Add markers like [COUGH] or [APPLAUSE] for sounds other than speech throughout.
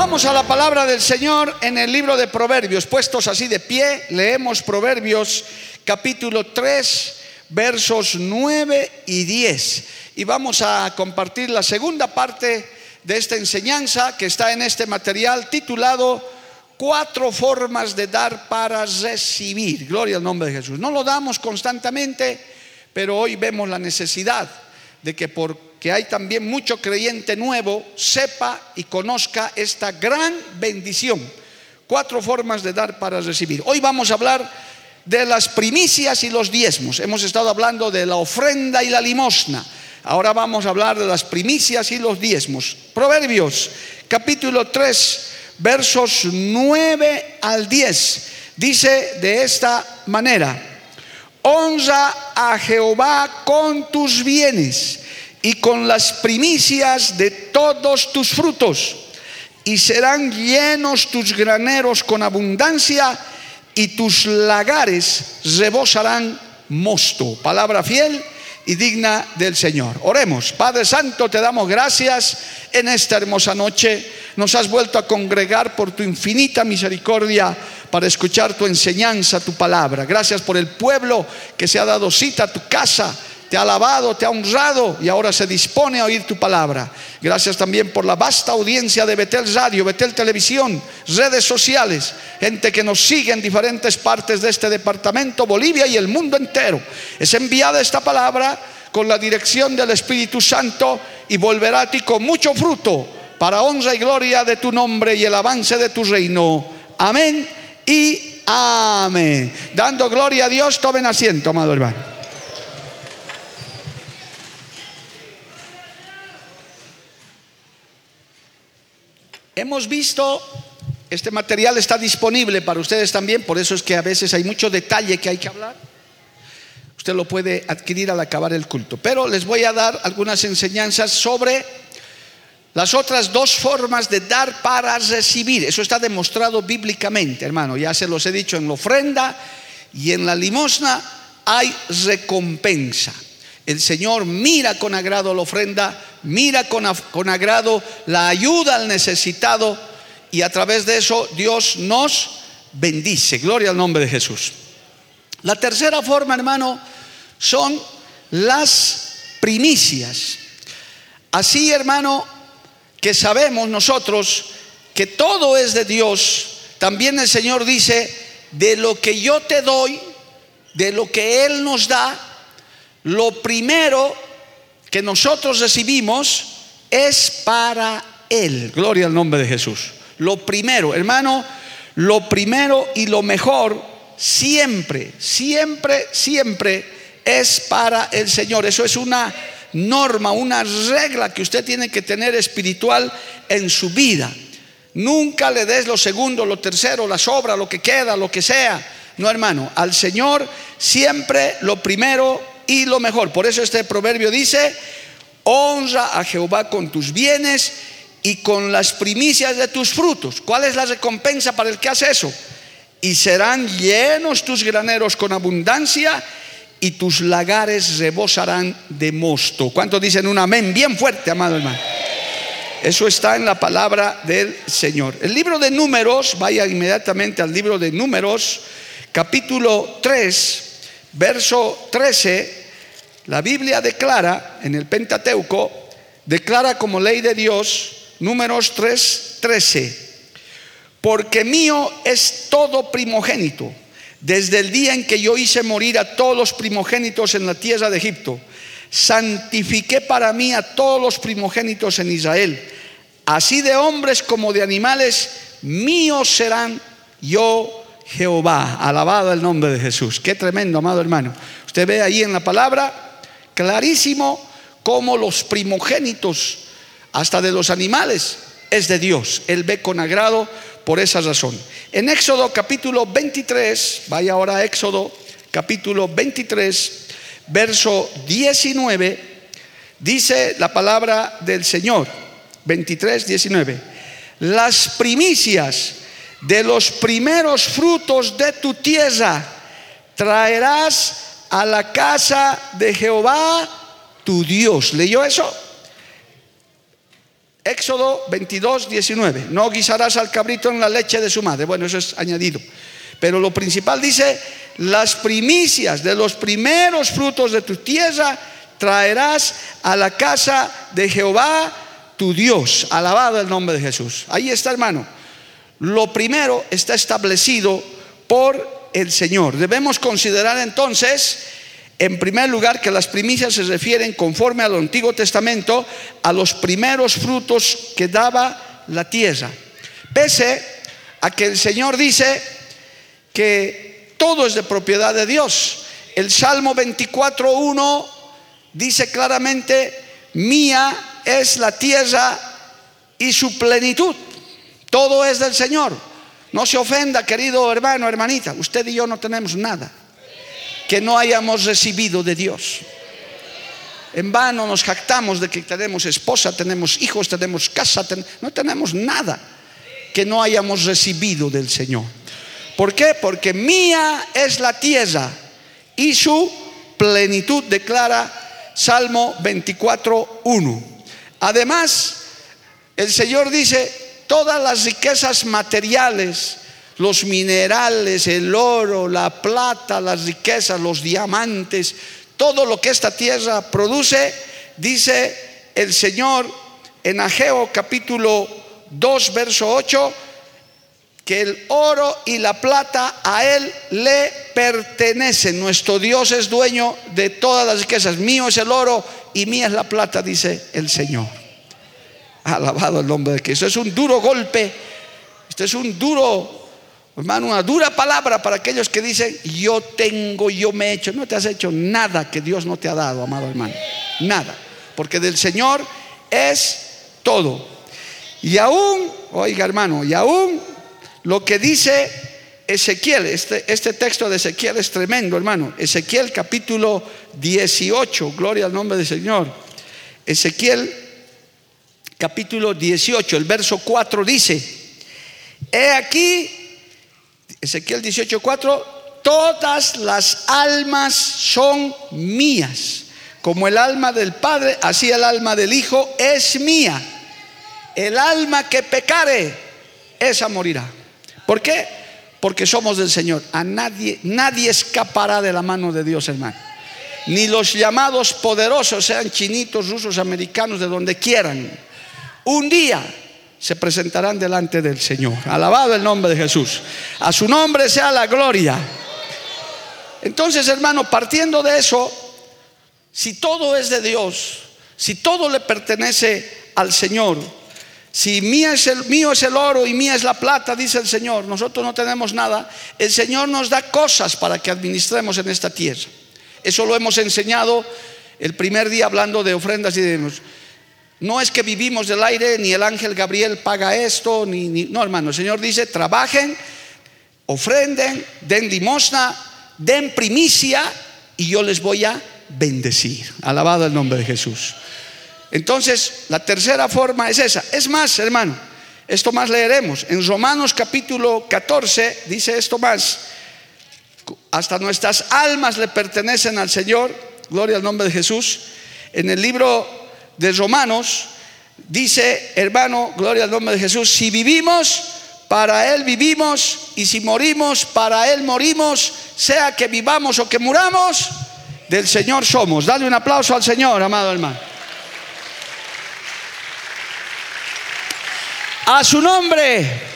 Vamos a la palabra del Señor en el libro de Proverbios, puestos así de pie, leemos Proverbios capítulo 3, versos 9 y 10. Y vamos a compartir la segunda parte de esta enseñanza que está en este material titulado Cuatro formas de dar para recibir. Gloria al nombre de Jesús. No lo damos constantemente, pero hoy vemos la necesidad de que porque hay también mucho creyente nuevo, sepa y conozca esta gran bendición. Cuatro formas de dar para recibir. Hoy vamos a hablar de las primicias y los diezmos. Hemos estado hablando de la ofrenda y la limosna. Ahora vamos a hablar de las primicias y los diezmos. Proverbios capítulo 3, versos 9 al 10. Dice de esta manera, honra a Jehová con tus bienes y con las primicias de todos tus frutos, y serán llenos tus graneros con abundancia, y tus lagares rebosarán mosto. Palabra fiel y digna del Señor. Oremos. Padre Santo, te damos gracias en esta hermosa noche. Nos has vuelto a congregar por tu infinita misericordia para escuchar tu enseñanza, tu palabra. Gracias por el pueblo que se ha dado cita a tu casa te ha alabado, te ha honrado y ahora se dispone a oír tu palabra. Gracias también por la vasta audiencia de Betel Radio, Betel Televisión, redes sociales, gente que nos sigue en diferentes partes de este departamento, Bolivia y el mundo entero. Es enviada esta palabra con la dirección del Espíritu Santo y volverá a ti con mucho fruto para honra y gloria de tu nombre y el avance de tu reino. Amén y amén. Dando gloria a Dios, tomen asiento, amado hermano. Hemos visto, este material está disponible para ustedes también, por eso es que a veces hay mucho detalle que hay que hablar. Usted lo puede adquirir al acabar el culto. Pero les voy a dar algunas enseñanzas sobre las otras dos formas de dar para recibir. Eso está demostrado bíblicamente, hermano. Ya se los he dicho en la ofrenda y en la limosna hay recompensa. El Señor mira con agrado la ofrenda, mira con, con, agrado la ayuda al necesitado y a través de eso Dios nos bendice. Gloria al nombre de Jesús. La tercera forma, hermano, son las primicias. Así, hermano, que sabemos nosotros que todo es de Dios, también el Señor dice, de lo que yo te doy, de lo que Él nos da, lo primero que nosotros recibimos es para Él. Gloria al nombre de Jesús. Lo primero, hermano, lo primero y lo mejor siempre, siempre, siempre es para el Señor. Eso es una norma, una regla que usted tiene que tener espiritual en su vida. Nunca le des lo segundo, lo tercero, la sobra, lo que queda, lo que sea. No, hermano, al Señor siempre lo primero y lo mejor. Por eso este proverbio dice, honra a Jehová con tus bienes y con las primicias de tus frutos. ¿Cuál es la recompensa para el que hace eso? Y serán llenos tus graneros con abundancia y tus lagares rebosarán de mosto. ¿Cuántos dicen un amén? Bien fuerte, amado hermano. Eso está en la palabra del Señor. El libro de números, vaya inmediatamente al libro de números, capítulo 3, verso 13 la Biblia declara en el Pentateuco, declara como ley de Dios, números 3, 13, porque mío es todo primogénito, desde el día en que yo hice morir a todos los primogénitos en la tierra de Egipto, santifiqué para mí a todos los primogénitos en Israel, así de hombres como de animales, míos serán, yo Jehová. Alabado el nombre de Jesús. Qué tremendo, amado hermano. Usted ve ahí en la palabra clarísimo cómo los primogénitos, hasta de los animales, es de Dios. Él ve con agrado por esa razón. En Éxodo capítulo 23, vaya ahora a Éxodo capítulo 23, verso 19, dice la palabra del Señor, 23, 19, las primicias de los primeros frutos de tu tierra traerás a la casa de Jehová tu Dios. ¿Leyó eso? Éxodo 22, 19. No guisarás al cabrito en la leche de su madre. Bueno, eso es añadido. Pero lo principal dice, las primicias de los primeros frutos de tu tierra traerás a la casa de Jehová tu Dios. Alabado el nombre de Jesús. Ahí está, hermano. Lo primero está establecido por el Señor. Debemos considerar entonces en primer lugar, que las primicias se refieren, conforme al Antiguo Testamento, a los primeros frutos que daba la tierra. Pese a que el Señor dice que todo es de propiedad de Dios. El Salmo 24.1 dice claramente, mía es la tierra y su plenitud. Todo es del Señor. No se ofenda, querido hermano, hermanita. Usted y yo no tenemos nada que no hayamos recibido de Dios. En vano nos jactamos de que tenemos esposa, tenemos hijos, tenemos casa, no tenemos nada que no hayamos recibido del Señor. ¿Por qué? Porque mía es la tierra y su plenitud, declara Salmo 24.1. Además, el Señor dice, todas las riquezas materiales, los minerales, el oro, la plata, las riquezas, los diamantes, todo lo que esta tierra produce, dice el Señor en Ageo capítulo 2, verso 8, que el oro y la plata a Él le pertenecen. Nuestro Dios es dueño de todas las riquezas. Mío es el oro y mía es la plata, dice el Señor. Alabado el nombre de Cristo. Es un duro golpe. Este es un duro Hermano, una dura palabra para aquellos que dicen, yo tengo, yo me he hecho. No te has hecho nada que Dios no te ha dado, amado hermano. Nada. Porque del Señor es todo. Y aún, oiga hermano, y aún lo que dice Ezequiel, este, este texto de Ezequiel es tremendo, hermano. Ezequiel capítulo 18, gloria al nombre del Señor. Ezequiel capítulo 18, el verso 4 dice, he aquí Ezequiel 18:4, todas las almas son mías. Como el alma del Padre, así el alma del Hijo es mía. El alma que pecare, esa morirá. ¿Por qué? Porque somos del Señor. A nadie, nadie escapará de la mano de Dios, hermano. Ni los llamados poderosos, sean chinitos, rusos, americanos, de donde quieran. Un día se presentarán delante del Señor. Alabado el nombre de Jesús. A su nombre sea la gloria. Entonces, hermano, partiendo de eso, si todo es de Dios, si todo le pertenece al Señor, si mío es, el, es el oro y mía es la plata, dice el Señor, nosotros no tenemos nada, el Señor nos da cosas para que administremos en esta tierra. Eso lo hemos enseñado el primer día hablando de ofrendas y de... No es que vivimos del aire, ni el ángel Gabriel paga esto, ni, no hermano, el Señor dice, trabajen, ofrenden, den limosna, den primicia y yo les voy a bendecir. Alabado el nombre de Jesús. Entonces, la tercera forma es esa. Es más, hermano, esto más leeremos. En Romanos capítulo 14 dice esto más. Hasta nuestras almas le pertenecen al Señor. Gloria al nombre de Jesús. En el libro de Romanos, dice, hermano, gloria al nombre de Jesús, si vivimos, para Él vivimos, y si morimos, para Él morimos, sea que vivamos o que muramos, del Señor somos. Dale un aplauso al Señor, amado hermano. A su nombre.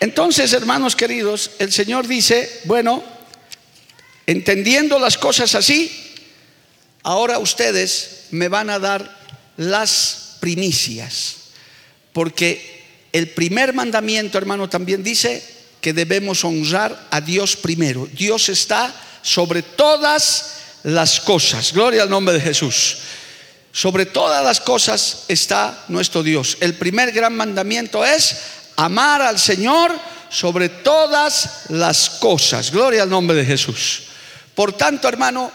Entonces, hermanos queridos, el Señor dice, bueno, entendiendo las cosas así, ahora ustedes me van a dar las primicias. Porque el primer mandamiento, hermano, también dice que debemos honrar a Dios primero. Dios está sobre todas las cosas. Gloria al nombre de Jesús. Sobre todas las cosas está nuestro Dios. El primer gran mandamiento es amar al Señor sobre todas las cosas. Gloria al nombre de Jesús. Por tanto, hermano,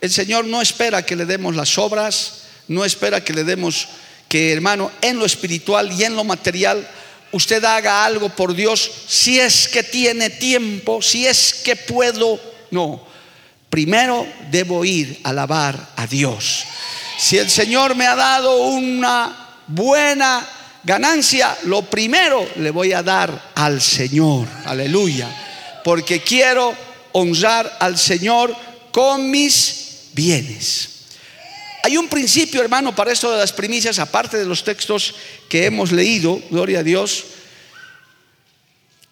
el Señor no espera que le demos las obras, no espera que le demos que, hermano, en lo espiritual y en lo material, usted haga algo por Dios si es que tiene tiempo, si es que puedo. No, primero debo ir a alabar a Dios. Si el Señor me ha dado una buena ganancia, lo primero le voy a dar al Señor. Aleluya. Porque quiero honrar al Señor con mis bienes. Hay un principio, hermano, para esto de las primicias, aparte de los textos que hemos leído, gloria a Dios,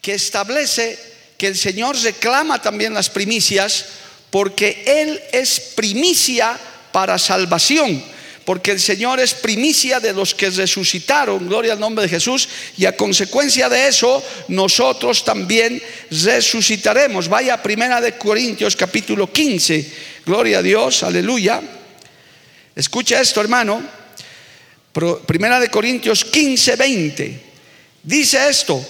que establece que el Señor reclama también las primicias porque Él es primicia para salvación, porque el Señor es primicia de los que resucitaron, gloria al nombre de Jesús, y a consecuencia de eso nosotros también resucitaremos. Vaya a Primera de Corintios capítulo 15, gloria a Dios, aleluya. Escucha esto, hermano. Primera de Corintios 15, 20. Dice esto,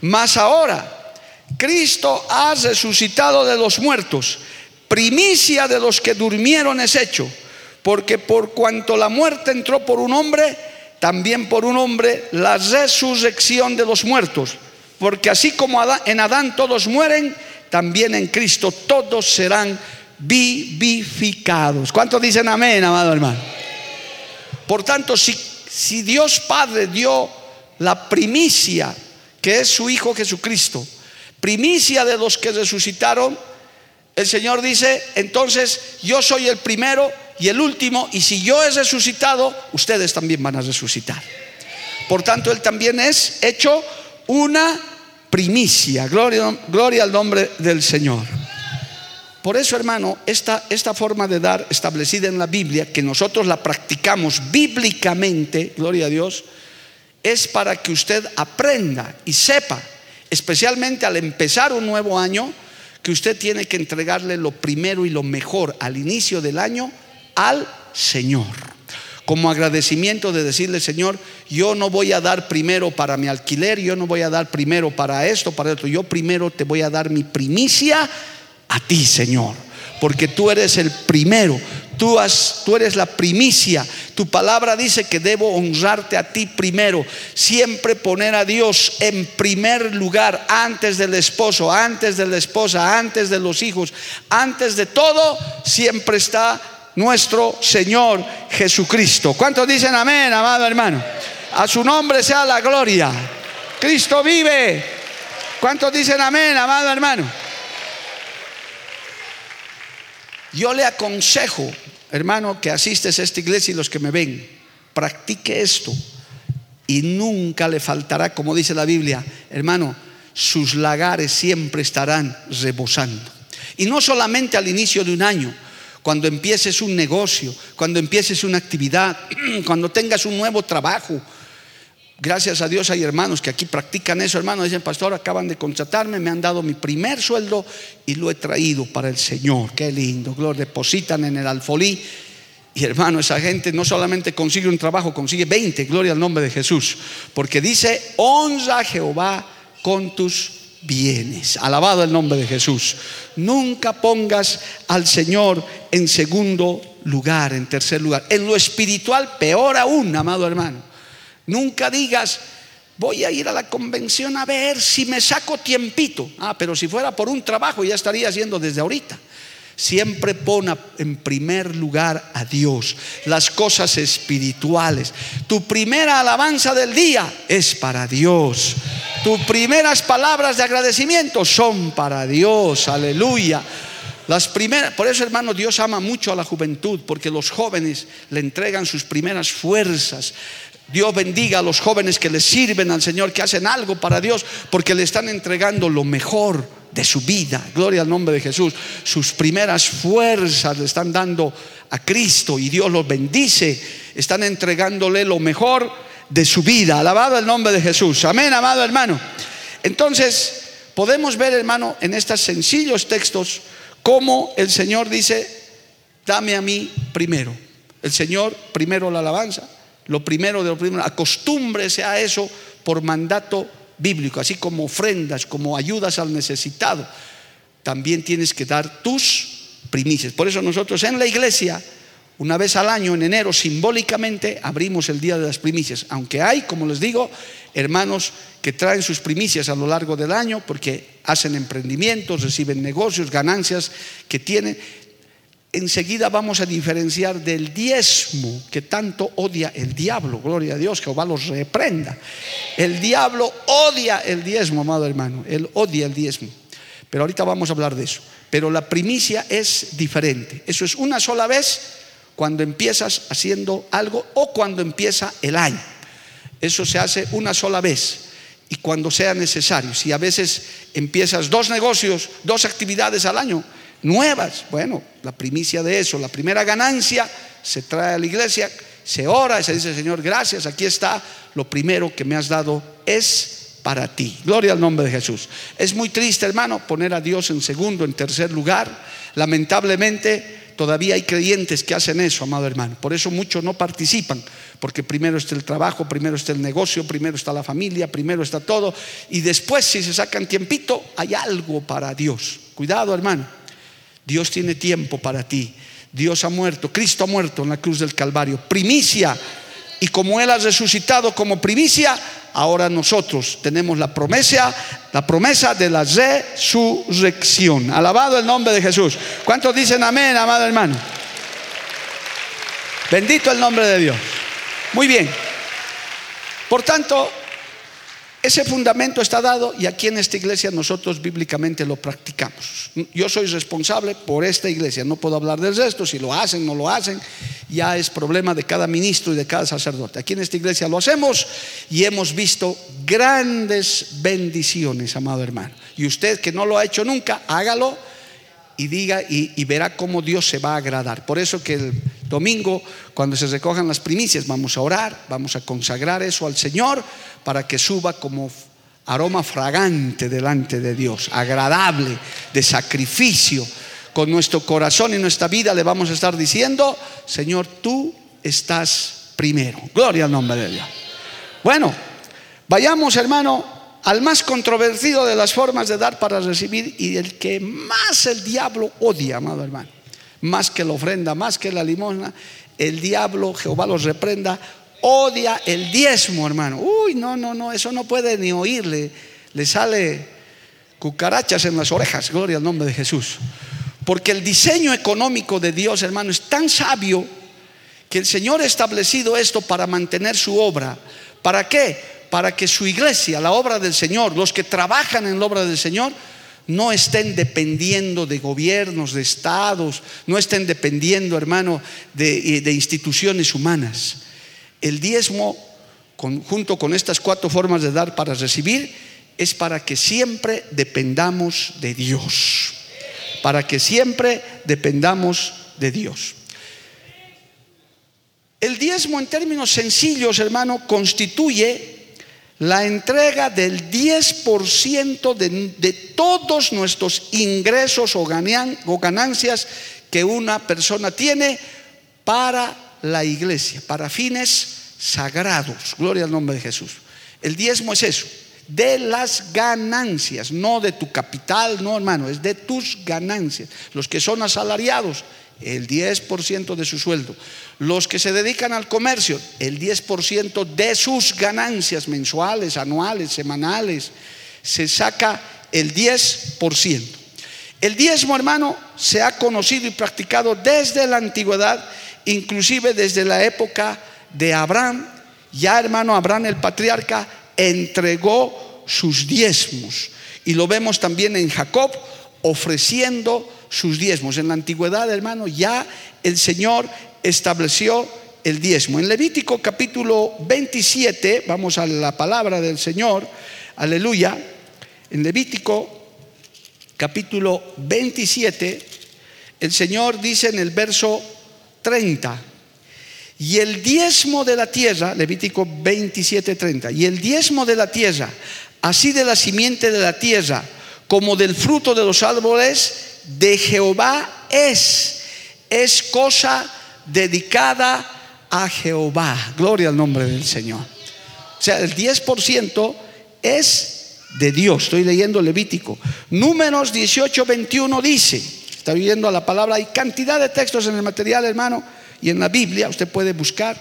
mas ahora Cristo ha resucitado de los muertos primicia de los que durmieron es hecho, porque por cuanto la muerte entró por un hombre, también por un hombre la resurrección de los muertos, porque así como en Adán todos mueren, también en Cristo todos serán vivificados. ¿Cuántos dicen amén, amado hermano? Por tanto, si, si Dios Padre dio la primicia, que es su Hijo Jesucristo, primicia de los que resucitaron, el Señor dice, entonces yo soy el primero y el último, y si yo he resucitado, ustedes también van a resucitar. Por tanto, Él también es hecho una primicia. Gloria, al nombre del Señor. Por eso, hermano, esta, esta forma de dar establecida en la Biblia, que nosotros la practicamos bíblicamente, gloria a Dios, es para que usted aprenda y sepa, especialmente al empezar un nuevo año, que usted tiene que entregarle lo primero y lo mejor al inicio del año al Señor. Como agradecimiento de decirle, Señor, yo no voy a dar primero para mi alquiler, yo no voy a dar primero para esto, para esto, yo primero te voy a dar mi primicia a ti, Señor, porque tú eres el primero, Tú, tú, eres la primicia. Tu palabra dice que debo honrarte a ti primero. Siempre poner a Dios en primer lugar, antes del esposo, antes de la esposa, antes de los hijos, antes de todo, siempre está nuestro Señor Jesucristo. ¿Cuántos dicen amén, amado hermano? A su nombre sea la gloria. Cristo vive. ¿Cuántos dicen amén, amado hermano? Yo le aconsejo, hermano, que asistes a esta iglesia y los que me ven, practique esto y nunca le faltará, como dice la Biblia, hermano, sus lagares siempre estarán rebosando. Y no solamente al inicio de un año, cuando empieces un negocio, cuando empieces una actividad, [CLEARS THROAT] cuando tengas un nuevo trabajo, Gracias a Dios hay hermanos que aquí practican eso, hermanos. Dicen, pastor, acaban de contratarme, me han dado mi primer sueldo y lo he traído para el Señor. Qué lindo, gloria. Depositan en el alfolí. Y hermano, esa gente no solamente consigue un trabajo, consigue 20, gloria al nombre de Jesús. Porque dice, honra Jehová con tus bienes. Alabado el nombre de Jesús. Nunca pongas al Señor en segundo lugar, en tercer lugar. En lo espiritual, peor aún, amado hermano. Nunca digas, voy a ir a la convención a ver si me saco tiempito. Ah, pero si fuera por un trabajo ya estaría haciendo desde ahorita. Siempre pone en primer lugar a Dios, las cosas espirituales. Tu primera alabanza del día es para Dios. Tus primeras palabras de agradecimiento son para Dios. Aleluya. Las primeras, por eso hermano, Dios ama mucho a la juventud, porque los jóvenes le entregan sus primeras fuerzas, Dios bendiga a los jóvenes que le sirven al Señor, que hacen algo para Dios, porque le están entregando lo mejor de su vida. Gloria al nombre de Jesús. Sus primeras fuerzas le están dando a Cristo y Dios los bendice. Están entregándole lo mejor de su vida. Alabado el nombre de Jesús. Amén, amado hermano. Entonces, podemos ver, hermano, en estos sencillos textos, cómo el Señor dice, dame a mí primero. El Señor primero la alabanza, lo primero de lo primero, acostúmbrese a eso por mandato bíblico, así como ofrendas, como ayudas al necesitado. También tienes que dar tus primicias. Por eso nosotros en la iglesia, una vez al año, en enero, simbólicamente abrimos el día de las primicias. Aunque hay, como les digo, hermanos que traen sus primicias a lo largo del año porque hacen emprendimientos, reciben negocios, ganancias que tienen. Enseguida vamos a diferenciar del diezmo que tanto odia el diablo. Gloria a Dios, Jehová los reprenda. El diablo odia el diezmo, amado hermano. Él odia el diezmo. Pero ahorita vamos a hablar de eso. Pero la primicia es diferente. Eso es una sola vez cuando empiezas haciendo algo o cuando empieza el año. Eso se hace una sola vez y cuando sea necesario. Si a veces empiezas dos negocios, dos actividades al año, nuevas, bueno, la primicia de eso, la primera ganancia se trae a la iglesia, se ora y se dice, Señor, gracias, aquí está, lo primero que me has dado es para ti. Gloria al nombre de Jesús. Es muy triste, hermano, poner a Dios en segundo, en tercer lugar. Lamentablemente, todavía hay creyentes que hacen eso, amado hermano. Por eso muchos no participan, porque primero está el trabajo, primero está el negocio, primero está la familia, primero está todo. Y después, si se sacan tiempito, hay algo para Dios. Cuidado, hermano. Dios tiene tiempo para ti. Dios ha muerto, Cristo ha muerto en la cruz del Calvario. Primicia. Y como Él ha resucitado como primicia, ahora nosotros tenemos la promesa, la promesa de la resurrección. Alabado el nombre de Jesús. ¿Cuántos dicen amén, amado hermano? Bendito el nombre de Dios. Muy bien. Por tanto, ese fundamento está dado y aquí en esta iglesia nosotros bíblicamente lo practicamos. Yo soy responsable por esta iglesia, no puedo hablar del resto, si lo hacen, no lo hacen, ya es problema de cada ministro y de cada sacerdote. Aquí en esta iglesia lo hacemos y hemos visto grandes bendiciones, amado hermano. Y usted que no lo ha hecho nunca, hágalo y diga y, verá cómo Dios se va a agradar. Por eso que el domingo, cuando se recojan las primicias, vamos a orar, vamos a consagrar eso al Señor para que suba como aroma fragante delante de Dios, agradable, de sacrificio. Con nuestro corazón y nuestra vida le vamos a estar diciendo, Señor, tú estás primero. Gloria al nombre de Dios. Bueno, vayamos hermano al más controvertido de las formas de dar para recibir y el que más el diablo odia, amado hermano, más que la ofrenda, más que la limosna, el diablo, Jehová los reprenda, odia el diezmo, hermano. Uy, no, no, no, eso no puede ni oírle, le sale cucarachas en las orejas, gloria al nombre de Jesús. Porque el diseño económico de Dios, hermano, es tan sabio que el Señor ha establecido esto para mantener su obra. ¿Para qué? Para que su iglesia, la obra del Señor, los que trabajan en la obra del Señor, no estén dependiendo de gobiernos, de estados, no estén dependiendo, hermano, de, instituciones humanas. El diezmo, junto con estas cuatro formas de dar para recibir, es para que siempre dependamos de Dios. Para que siempre dependamos de Dios. El diezmo en términos sencillos, hermano, constituye la entrega del 10% de, de, todos nuestros ingresos o, o ganancias que una persona tiene para la iglesia, para fines sagrados. Gloria al nombre de Jesús. El diezmo es eso, de las ganancias, no de tu capital, no hermano, es de tus ganancias. Los que son asalariados, el 10% de su sueldo. Los que se dedican al comercio, el 10% de sus ganancias mensuales, anuales, semanales, se saca el 10%. El diezmo, hermano, se ha conocido y practicado desde la antigüedad, inclusive desde la época de Abraham. Ya, hermano, Abraham el patriarca entregó sus diezmos. Y lo vemos también en Jacob ofreciendo sus diezmos. En la antigüedad, hermano, ya el Señor estableció el diezmo. En Levítico capítulo 27, vamos a la palabra del Señor, aleluya. En Levítico capítulo 27, el Señor dice en el verso 30, y el diezmo de la tierra, Levítico 27, 30, y el diezmo de la tierra, así de la simiente de la tierra, como del fruto de los árboles, de Jehová es. Es cosa dedicada a Jehová. Gloria al nombre del Señor. O sea, el 10% es de Dios. Estoy leyendo Levítico. Números 18, 21 dice, está viendo la palabra, hay cantidad de textos en el material, hermano, y en la Biblia, usted puede buscar.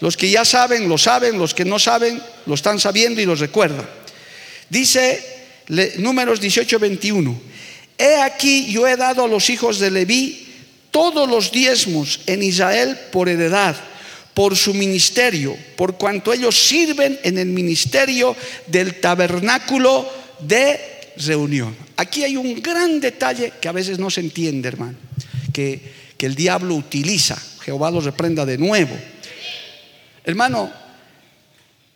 Los que ya saben, lo saben, los que no saben, lo están sabiendo y lo recuerdan. Dice Números 18, 21. He aquí yo he dado a los hijos de Leví todos los diezmos en Israel por heredad por su ministerio, por cuanto ellos sirven en el ministerio del tabernáculo de reunión. Aquí hay un gran detalle que a veces no se entiende, hermano, que, que el diablo utiliza. Jehová lo reprenda de nuevo. Hermano,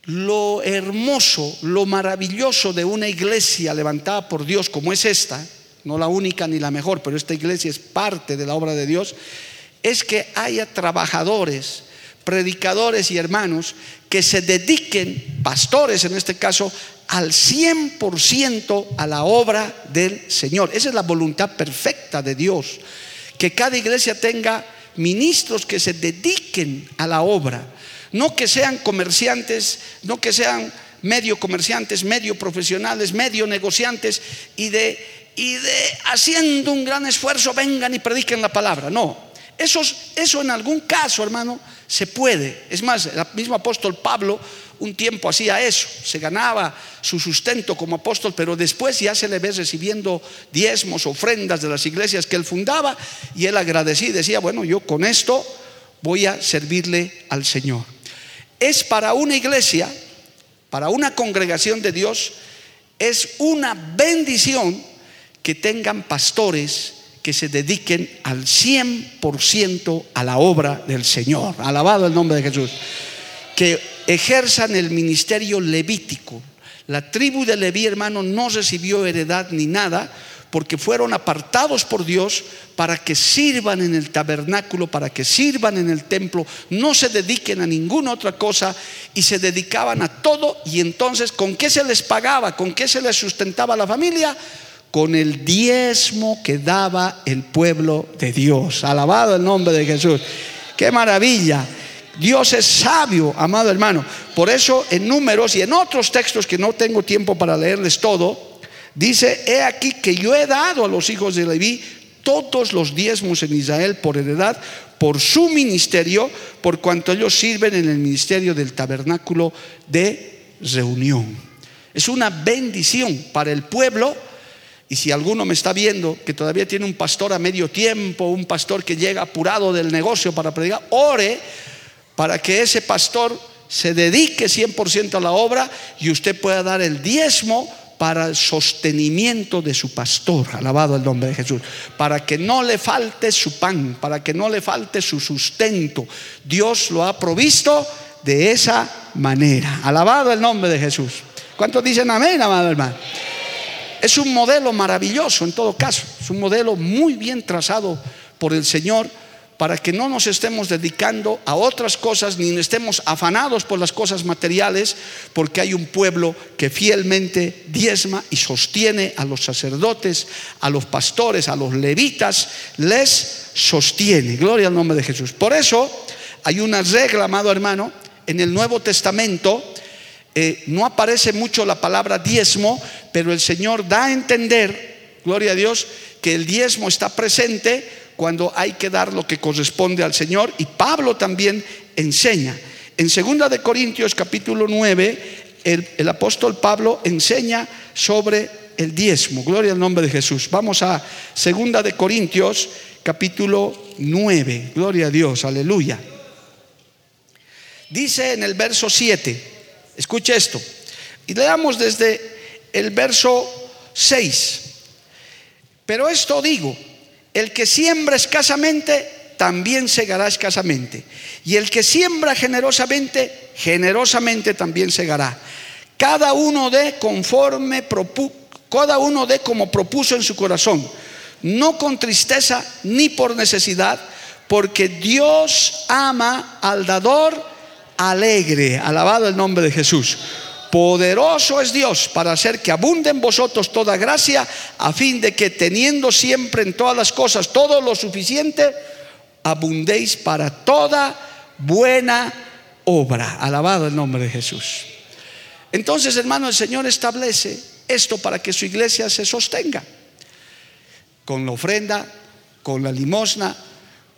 lo hermoso, lo maravilloso de una iglesia levantada por Dios como es esta, no la única ni la mejor, pero esta iglesia es parte de la obra de Dios, es que haya trabajadores predicadores y hermanos que se dediquen, pastores en este caso, al 100% a la obra del Señor. Esa es la voluntad perfecta de Dios. Que cada iglesia tenga ministros que se dediquen a la obra. No que sean comerciantes, no que sean medio comerciantes, medio profesionales, medio negociantes y de, y de haciendo un gran esfuerzo vengan y prediquen la palabra. No, eso, en algún caso, hermano, se puede. Es más, el mismo apóstol Pablo un tiempo hacía eso, se ganaba su sustento como apóstol, pero después ya se le ve recibiendo diezmos, ofrendas de las iglesias que él fundaba y él agradecía y decía, bueno, yo con esto voy a servirle al Señor. Es para una iglesia, para una congregación de Dios, es una bendición que tengan pastores que se dediquen al 100% a la obra del Señor. Alabado el nombre de Jesús. Que ejerzan el ministerio levítico. La tribu de Leví, hermano, no recibió heredad ni nada porque fueron apartados por Dios para que sirvan en el tabernáculo, para que sirvan en el templo, no se dediquen a ninguna otra cosa y se dedicaban a todo. Y entonces, ¿con qué se les pagaba? ¿Con qué se les sustentaba la familia? Con el diezmo que daba el pueblo de Dios. Alabado el nombre de Jesús. Qué maravilla. Dios es sabio, amado hermano. Por eso en números y en otros textos que no tengo tiempo para leerles todo, dice, he aquí que yo he dado a los hijos de Leví todos los diezmos en Israel por heredad, por su ministerio, por cuanto ellos sirven en el ministerio del tabernáculo de reunión. Es una bendición para el pueblo y si alguno me está viendo que todavía tiene un pastor a medio tiempo, un pastor que llega apurado del negocio para predicar, ore para que ese pastor se dedique 100% a la obra y usted pueda dar el diezmo para el sostenimiento de su pastor, alabado el nombre de Jesús, para que no le falte su pan, para que no le falte su sustento. Dios lo ha provisto de esa manera. Alabado el nombre de Jesús. ¿Cuántos dicen amén, amado hermano? Es un modelo maravilloso en todo caso, es un modelo muy bien trazado por el Señor para que no nos estemos dedicando a otras cosas ni estemos afanados por las cosas materiales, porque hay un pueblo que fielmente diezma y sostiene a los sacerdotes, a los pastores, a los levitas, les sostiene. Gloria al nombre de Jesús. Por eso hay una regla, amado hermano, en el Nuevo Testamento eh, no aparece mucho la palabra diezmo, pero el Señor da a entender, gloria a Dios, que el diezmo está presente cuando hay que dar lo que corresponde al Señor y Pablo también enseña. En 2 de Corintios capítulo 9, el, apóstol Pablo enseña sobre el diezmo. Gloria al nombre de Jesús. Vamos a 2 de Corintios capítulo 9. Gloria a Dios, aleluya. Dice en el verso 7, Escuche esto. Y leamos desde el verso 6. Pero esto digo, el que siembra escasamente, también segará escasamente. Y el que siembra generosamente, generosamente también segará. Cada uno de conforme cada uno de como propuso en su corazón, no con tristeza ni por necesidad, porque Dios ama al dador alegre, alabado el nombre de Jesús. Poderoso es Dios para hacer que abunde en vosotros toda gracia, a fin de que teniendo siempre en todas las cosas todo lo suficiente, abundéis para toda buena obra. Alabado el nombre de Jesús. Entonces, hermano, el Señor establece esto para que su iglesia se sostenga. Con la ofrenda, con la limosna,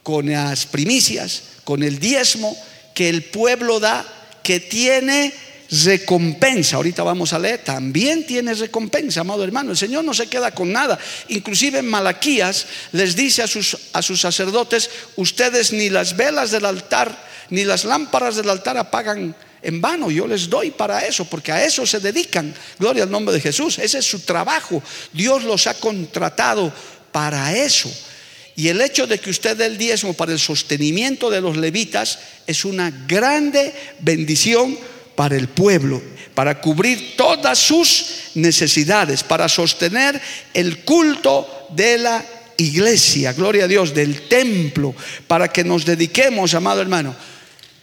con las primicias, con el diezmo que el pueblo da, que tiene recompensa. Ahorita vamos a leer, también tiene recompensa, amado hermano. El Señor no se queda con nada. Inclusive en Malaquías les dice a sus, a sus sacerdotes, ustedes ni las velas del altar, ni las lámparas del altar apagan en vano. Yo les doy para eso, porque a eso se dedican. Gloria al nombre de Jesús. Ese es su trabajo. Dios los ha contratado para eso. Y el hecho de que usted dé el diezmo para el sostenimiento de los levitas es una grande bendición para el pueblo, para cubrir todas sus necesidades, para sostener el culto de la iglesia, gloria a Dios, del templo, para que nos dediquemos, amado hermano,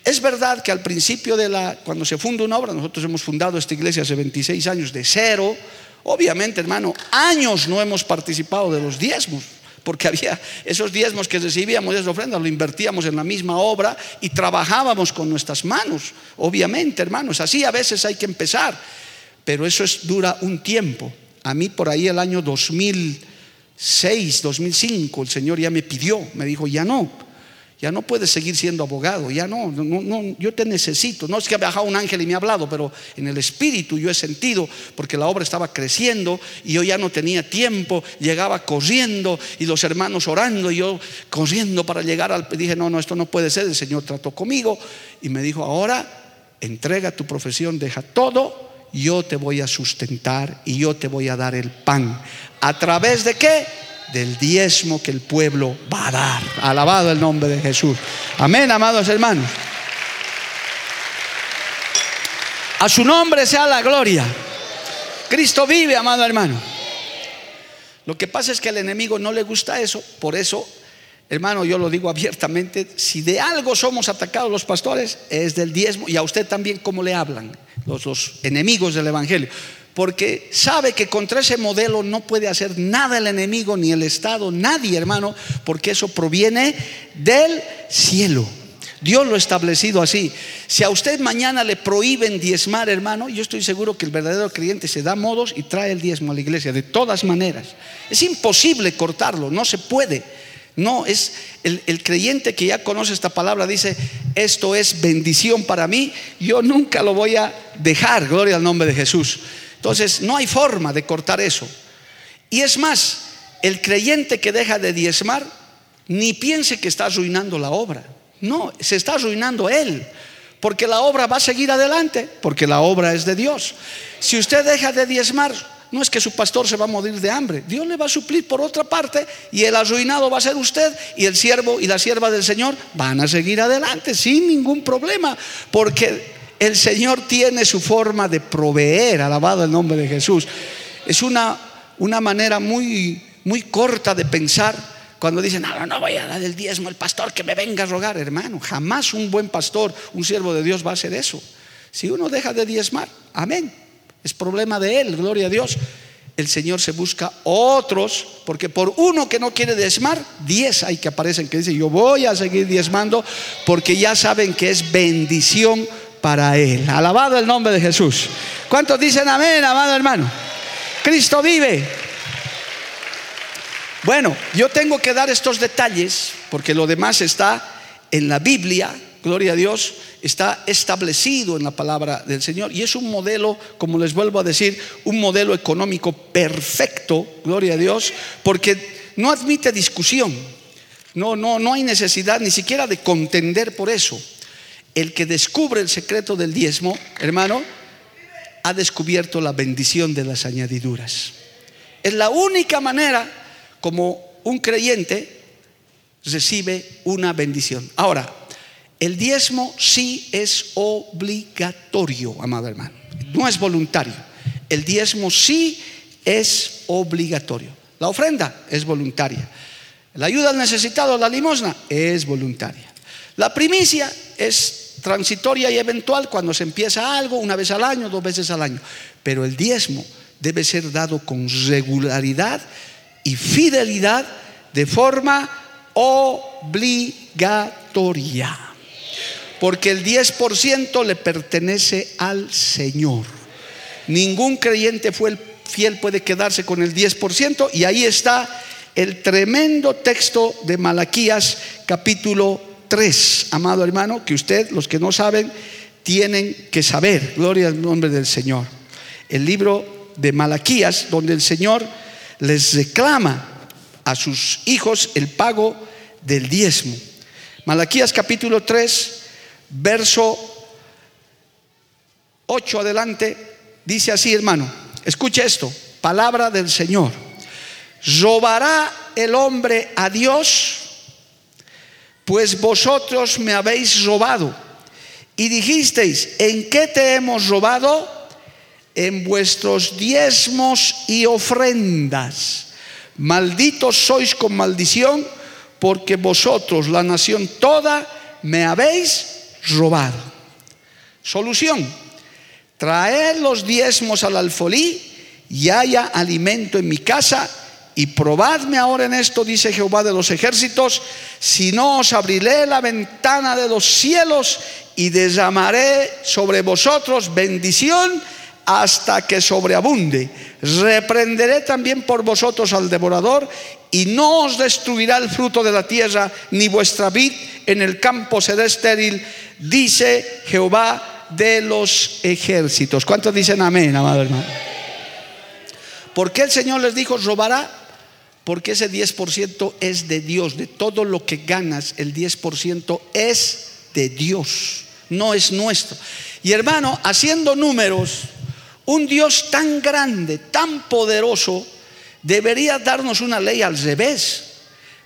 es verdad que al principio de la, cuando se funda una obra, nosotros hemos fundado esta iglesia hace 26 años de cero, obviamente hermano, años no hemos participado de los diezmos, porque había esos diezmos que recibíamos de esa ofrenda, lo invertíamos en la misma obra y trabajábamos con nuestras manos, obviamente hermanos, así a veces hay que empezar, pero eso es, dura un tiempo. A mí por ahí el año 2006, 2005, el Señor ya me pidió, me dijo, ya no ya no puedes seguir siendo abogado, ya no, no, no, yo te necesito. No es que ha bajado un ángel y me ha hablado, pero en el espíritu yo he sentido, porque la obra estaba creciendo y yo ya no tenía tiempo, llegaba corriendo y los hermanos orando y yo corriendo para llegar al... Dije, no, no, esto no puede ser, el Señor trató conmigo y me dijo, ahora entrega tu profesión, deja todo, yo te voy a sustentar y yo te voy a dar el pan. ¿A través de qué? Del diezmo que el pueblo va a dar. Alabado el nombre de Jesús. Amén, amados hermanos. A su nombre sea la gloria. Cristo vive, amado hermano. Lo que pasa es que al enemigo no le gusta eso, por eso, hermano, yo lo digo abiertamente, si de algo somos atacados los pastores, es del diezmo y a usted también cómo le hablan los, los enemigos del Evangelio porque sabe que contra ese modelo no puede hacer nada el enemigo ni el Estado, nadie hermano, porque eso proviene del cielo. Dios lo ha establecido así. Si a usted mañana le prohíben diezmar, hermano, yo estoy seguro que el verdadero creyente se da modos y trae el diezmo a la iglesia, de todas maneras. Es imposible cortarlo, no se puede. No, es el, el, creyente que ya conoce esta palabra, dice, esto es bendición para mí, yo nunca lo voy a dejar, gloria al nombre de Jesús. Entonces, no hay forma de cortar eso. Y es más, el creyente que deja de diezmar, ni piense que está arruinando la obra. No, se está arruinando él. Porque la obra va a seguir adelante, porque la obra es de Dios. Si usted deja de diezmar, no es que su pastor se va a morir de hambre. Dios le va a suplir por otra parte y el arruinado va a ser usted y el siervo y la sierva del Señor van a seguir adelante sin ningún problema. Porque el Señor tiene su forma de proveer, alabado el nombre de Jesús. Es una, una manera muy, muy corta de pensar cuando dicen, no, no voy a dar el diezmo al pastor que me venga a rogar, hermano. Jamás un buen pastor, un siervo de Dios va a hacer eso. Si uno deja de diezmar, amén. Es problema de él, gloria a Dios. El Señor se busca otros, porque por uno que no quiere diezmar, diez hay que aparecen que dicen, yo voy a seguir diezmando, porque ya saben que es bendición para Él. Alabado el nombre de Jesús. ¿Cuántos dicen amén, amado hermano? Cristo vive. Bueno, yo tengo que dar estos detalles porque lo demás está en la Biblia, gloria a Dios, está establecido en la palabra del Señor y es un modelo, como les vuelvo a decir, un modelo económico perfecto, gloria a Dios, porque no admite discusión. No, no, no hay necesidad ni siquiera de contender por eso. El que descubre el secreto del diezmo, hermano, ha descubierto la bendición de las añadiduras. Es la única manera como un creyente recibe una bendición. Ahora, el diezmo sí es obligatorio, amado hermano. No es voluntario. El diezmo sí es obligatorio. La ofrenda es voluntaria. La ayuda al necesitado, la limosna, es voluntaria. La primicia es transitoria y eventual cuando se empieza algo, una vez al año, dos veces al año. Pero el diezmo debe ser dado con regularidad y fidelidad de forma obligatoria. Porque el 10% le pertenece al Señor. Ningún creyente fiel puede quedarse con el 10% y ahí está el tremendo texto de Malaquías capítulo 3, amado hermano, que usted, los que no saben, tienen que saber. Gloria al nombre del Señor. El libro de Malaquías, donde el Señor les reclama a sus hijos el pago del diezmo. Malaquías capítulo 3, verso 8 adelante, dice así, hermano, escuche esto, palabra del Señor. ¿Robará el hombre a Dios? Pues vosotros me habéis robado. Y dijisteis, ¿en qué te hemos robado? En vuestros diezmos y ofrendas. Malditos sois con maldición, porque vosotros, la nación toda, me habéis robado. Solución. Traed los diezmos al alfolí y haya alimento en mi casa y probadme ahora en esto, dice Jehová de los ejércitos, si no os abriré la ventana de los cielos y derramaré sobre vosotros bendición hasta que sobreabunde. Reprenderé también por vosotros al devorador y no os destruirá el fruto de la tierra, ni vuestra vid en el campo será estéril, dice Jehová de los ejércitos. ¿Cuántos dicen amén, amado hermano? ¿Por qué el Señor les dijo robará? Porque ese 10% es de Dios, de todo lo que ganas, el 10% es de Dios, no es nuestro. Y hermano, haciendo números, un Dios tan grande, tan poderoso, debería darnos una ley al revés.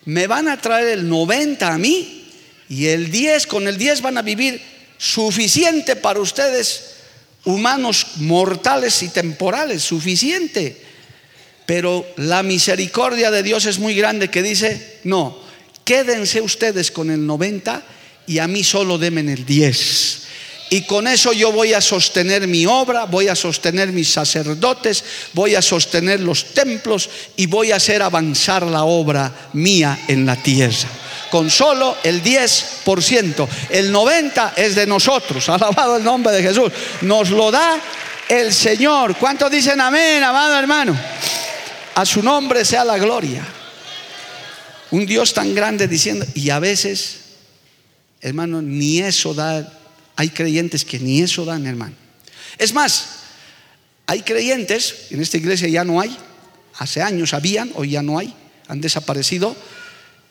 Me van a traer el 90 a mí y el 10, con el 10 van a vivir suficiente para ustedes, humanos mortales y temporales, suficiente. Pero la misericordia de Dios es muy grande que dice, no, quédense ustedes con el 90 y a mí solo demen el 10. Y con eso yo voy a sostener mi obra, voy a sostener mis sacerdotes, voy a sostener los templos y voy a hacer avanzar la obra mía en la tierra. Con solo el 10%. El 90% es de nosotros. [LAUGHS] Alabado el nombre de Jesús. Nos lo da el Señor. ¿Cuántos dicen amén, amado hermano? A su nombre sea la gloria. Un Dios tan grande diciendo, y a veces, hermano, ni eso da. Hay creyentes que ni eso dan, hermano. Es más, hay creyentes, en esta iglesia ya no hay, hace años habían, hoy ya no hay, han desaparecido,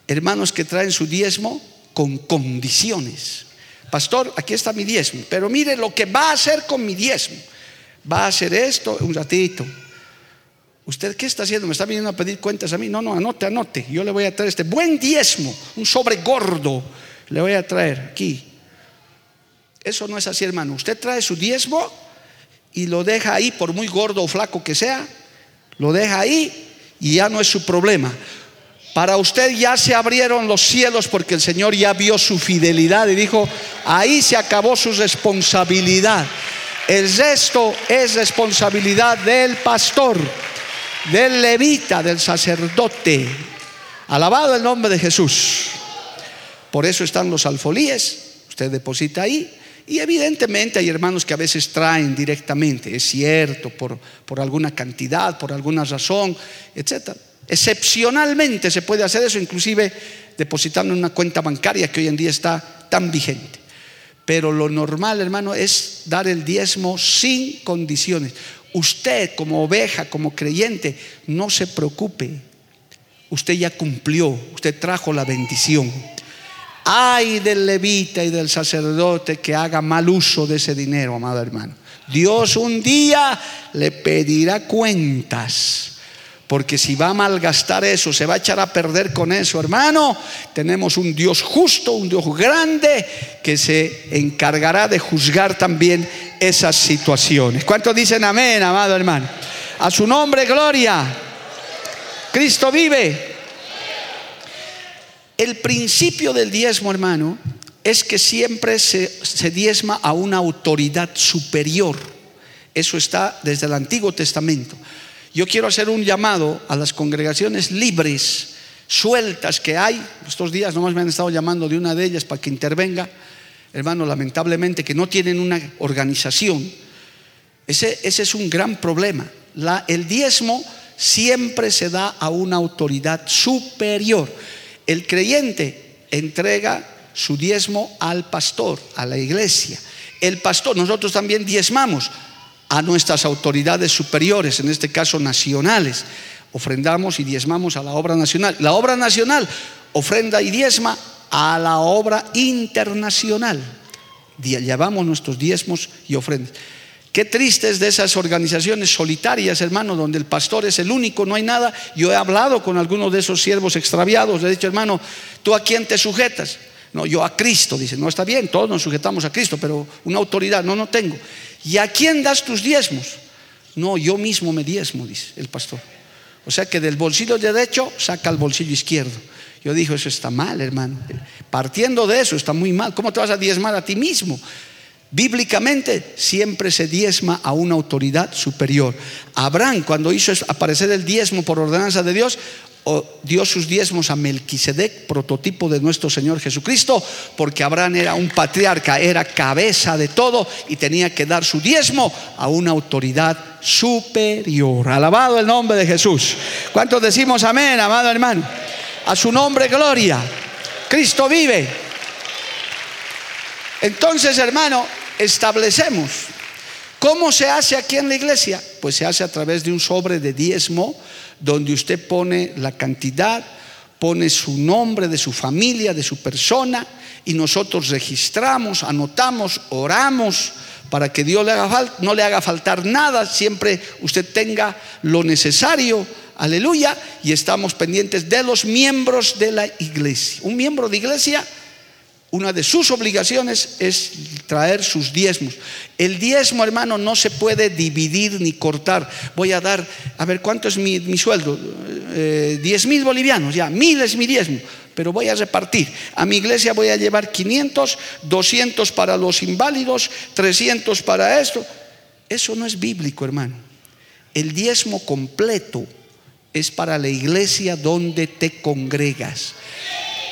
hermanos que traen su diezmo con condiciones. Pastor, aquí está mi diezmo, pero mire lo que va a hacer con mi diezmo. Va a hacer esto un ratito, ¿Usted qué está haciendo? ¿Me está viniendo a pedir cuentas a mí? No, no, anote, anote. Yo le voy a traer este buen diezmo, un sobre gordo. Le voy a traer aquí. Eso no es así, hermano. Usted trae su diezmo y lo deja ahí, por muy gordo o flaco que sea, lo deja ahí y ya no es su problema. Para usted ya se abrieron los cielos porque el Señor ya vio su fidelidad y dijo, ahí se acabó su responsabilidad. El resto es responsabilidad del pastor del levita, del sacerdote. Alabado el nombre de Jesús. Por eso están los alfolíes, usted deposita ahí. Y evidentemente hay hermanos que a veces traen directamente, es cierto, por, por alguna cantidad, por alguna razón, etc. Excepcionalmente se puede hacer eso, inclusive depositando en una cuenta bancaria que hoy en día está tan vigente. Pero lo normal, hermano, es dar el diezmo sin condiciones. Usted como oveja, como creyente, no se preocupe. Usted ya cumplió, usted trajo la bendición. Ay del levita y del sacerdote que haga mal uso de ese dinero, amado hermano. Dios un día le pedirá cuentas. Porque si va a malgastar eso, se va a echar a perder con eso, hermano, tenemos un Dios justo, un Dios grande, que se encargará de juzgar también esas situaciones. ¿Cuántos dicen amén, amado hermano? A su nombre, gloria. Cristo vive. El principio del diezmo, hermano, es que siempre se, se diezma a una autoridad superior. Eso está desde el Antiguo Testamento. Yo quiero hacer un llamado a las congregaciones libres, sueltas que hay. Estos días nomás me han estado llamando de una de ellas para que intervenga. Hermano, lamentablemente que no tienen una organización. Ese, ese es un gran problema. El diezmo siempre se da a una autoridad superior. El creyente entrega su diezmo al pastor, a la iglesia. El pastor, nosotros también diezmamos a nuestras autoridades superiores, en este caso nacionales. Ofrendamos y diezmamos a la obra nacional. La obra nacional ofrenda y diezma a la obra internacional. Llevamos nuestros diezmos y ofrendas. Qué tristes de esas organizaciones solitarias, hermano, donde el pastor es el único, no hay nada. Yo he hablado con algunos de esos siervos extraviados, le he dicho, hermano, ¿tú a quién te sujetas? No, yo a Cristo, dice, no está bien, todos nos sujetamos a Cristo, pero una autoridad, no, no tengo. ¿Y a quién das tus diezmos? No, yo mismo me diezmo, dice el pastor. O sea que del bolsillo derecho saca el bolsillo izquierdo. Yo digo, eso está mal, hermano. Partiendo de eso, está muy mal. ¿Cómo te vas a diezmar a ti mismo? Bíblicamente siempre se diezma a una autoridad superior. Abraham, cuando hizo aparecer el diezmo por ordenanza de Dios, dio sus diezmos a Melquisedec, prototipo de nuestro Señor Jesucristo, porque Abraham era un patriarca, era cabeza de todo y tenía que dar su diezmo a una autoridad superior. Alabado el nombre de Jesús. ¿Cuántos decimos amén, amado hermano? A su nombre, gloria. Cristo vive. Entonces, hermano, establecemos. ¿Cómo se hace aquí en la iglesia? Pues se hace a través de un sobre de diezmo donde usted pone la cantidad, pone su nombre de su familia, de su persona y nosotros registramos, anotamos, oramos para que Dios le haga no le haga faltar nada, siempre usted tenga lo necesario, aleluya, y estamos pendientes de los miembros de la iglesia. Un miembro de iglesia una de sus obligaciones es traer sus diezmos. El diezmo, hermano, no se puede dividir ni cortar. Voy a dar, a ver, ¿cuánto es mi, sueldo? Eh, diez mil bolivianos, ya, mil es mi diezmo, pero voy a repartir. A mi iglesia voy a llevar 500, 200 para los inválidos, 300 para esto. Eso no es bíblico, hermano. El diezmo completo es para la iglesia donde te congregas.